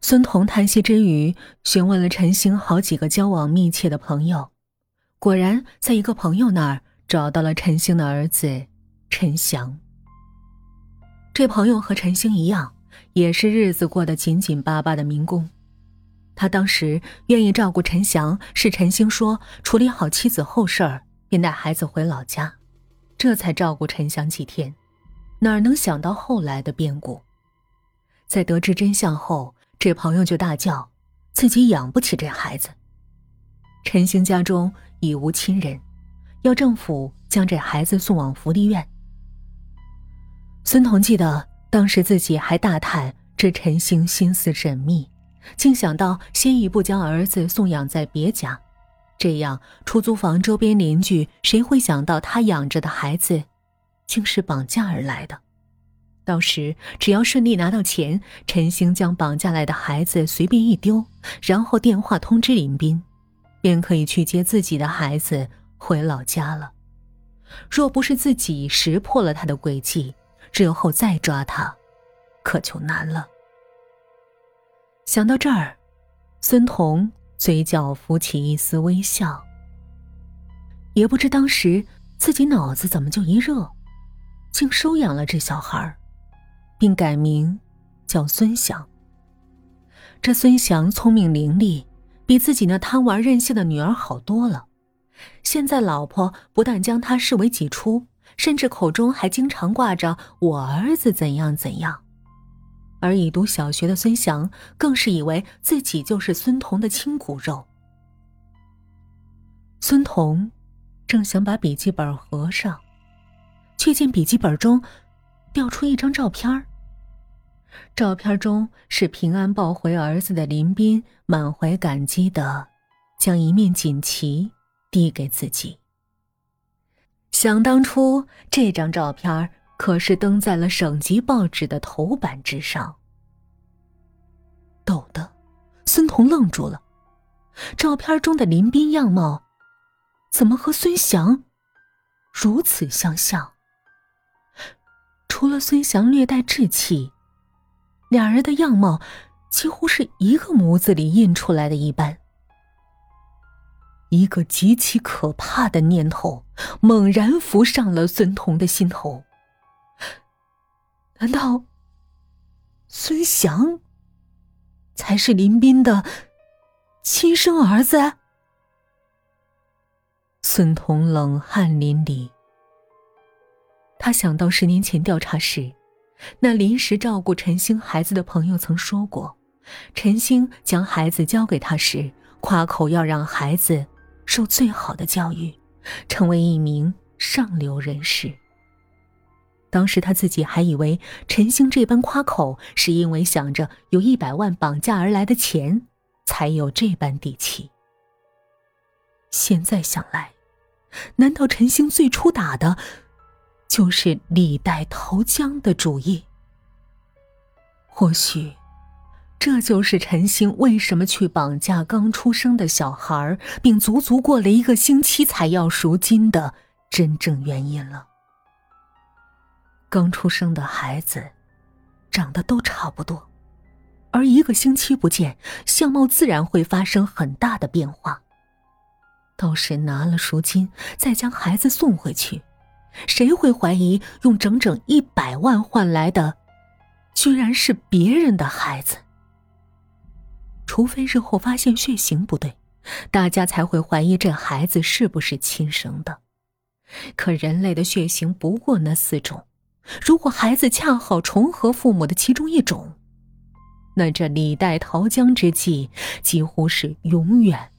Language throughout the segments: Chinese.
孙彤叹息之余，询问了陈星好几个交往密切的朋友，果然在一个朋友那儿找到了陈星的儿子陈翔。这朋友和陈星一样，也是日子过得紧紧巴巴的民工。他当时愿意照顾陈翔，是陈星说处理好妻子后事儿，便带孩子回老家，这才照顾陈翔几天。哪能想到后来的变故？在得知真相后。这朋友就大叫，自己养不起这孩子。陈星家中已无亲人，要政府将这孩子送往福利院。孙彤记得当时自己还大叹这陈星心思缜密，竟想到先一步将儿子送养在别家，这样出租房周边邻居谁会想到他养着的孩子，竟是绑架而来的？到时只要顺利拿到钱，陈星将绑架来的孩子随便一丢，然后电话通知林斌，便可以去接自己的孩子回老家了。若不是自己识破了他的诡计，日后再抓他，可就难了。想到这儿，孙彤嘴角浮起一丝微笑。也不知当时自己脑子怎么就一热，竟收养了这小孩儿。并改名叫孙祥。这孙祥聪明伶俐，比自己那贪玩任性的女儿好多了。现在老婆不但将他视为己出，甚至口中还经常挂着“我儿子怎样怎样”。而已读小学的孙祥更是以为自己就是孙彤的亲骨肉。孙彤正想把笔记本合上，却见笔记本中。调出一张照片照片中是平安抱回儿子的林斌，满怀感激的将一面锦旗递给自己。想当初，这张照片可是登在了省级报纸的头版之上。陡的，孙彤愣住了，照片中的林斌样貌，怎么和孙翔如此相像？除了孙祥略带稚气，两人的样貌几乎是一个模子里印出来的一般。一个极其可怕的念头猛然浮上了孙彤的心头：难道孙祥才是林斌的亲生儿子？孙彤冷汗淋漓。他想到十年前调查时，那临时照顾陈星孩子的朋友曾说过，陈星将孩子交给他时，夸口要让孩子受最好的教育，成为一名上流人士。当时他自己还以为陈星这般夸口，是因为想着有一百万绑架而来的钱，才有这般底气。现在想来，难道陈星最初打的？就是李代投江的主意。或许，这就是陈星为什么去绑架刚出生的小孩，并足足过了一个星期才要赎金的真正原因了。刚出生的孩子，长得都差不多，而一个星期不见，相貌自然会发生很大的变化。到时拿了赎金，再将孩子送回去。谁会怀疑用整整一百万换来的，居然是别人的孩子？除非日后发现血型不对，大家才会怀疑这孩子是不是亲生的。可人类的血型不过那四种，如果孩子恰好重合父母的其中一种，那这李代桃僵之计几乎是永远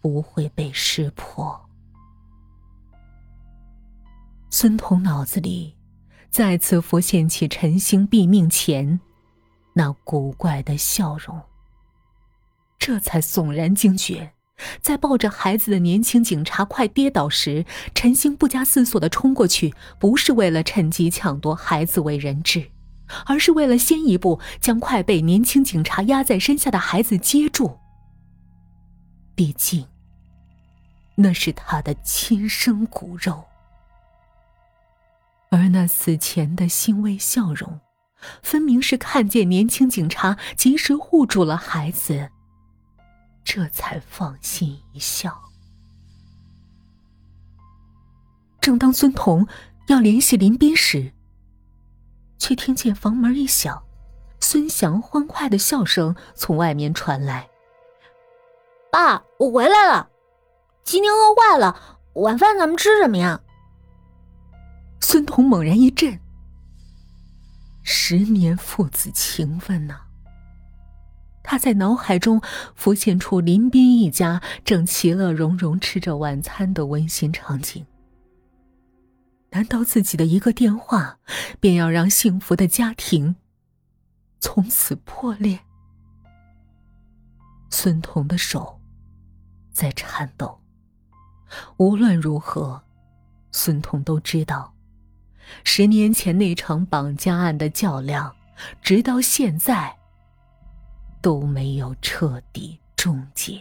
不会被识破。孙彤脑子里再次浮现起陈星毙命前那古怪的笑容，这才悚然惊觉，在抱着孩子的年轻警察快跌倒时，陈星不加思索的冲过去，不是为了趁机抢夺孩子为人质，而是为了先一步将快被年轻警察压在身下的孩子接住。毕竟，那是他的亲生骨肉。而那死前的欣慰笑容，分明是看见年轻警察及时护住了孩子，这才放心一笑。正当孙彤要联系林斌时，却听见房门一响，孙翔欢快的笑声从外面传来：“爸，我回来了，今天饿坏了，晚饭咱们吃什么呀？”孙彤猛然一震，十年父子情分呐！他在脑海中浮现出林斌一家正其乐融融吃着晚餐的温馨场景。难道自己的一个电话，便要让幸福的家庭从此破裂？孙彤的手在颤抖。无论如何，孙彤都知道，十年前那场绑架案的较量，直到现在都没有彻底终结。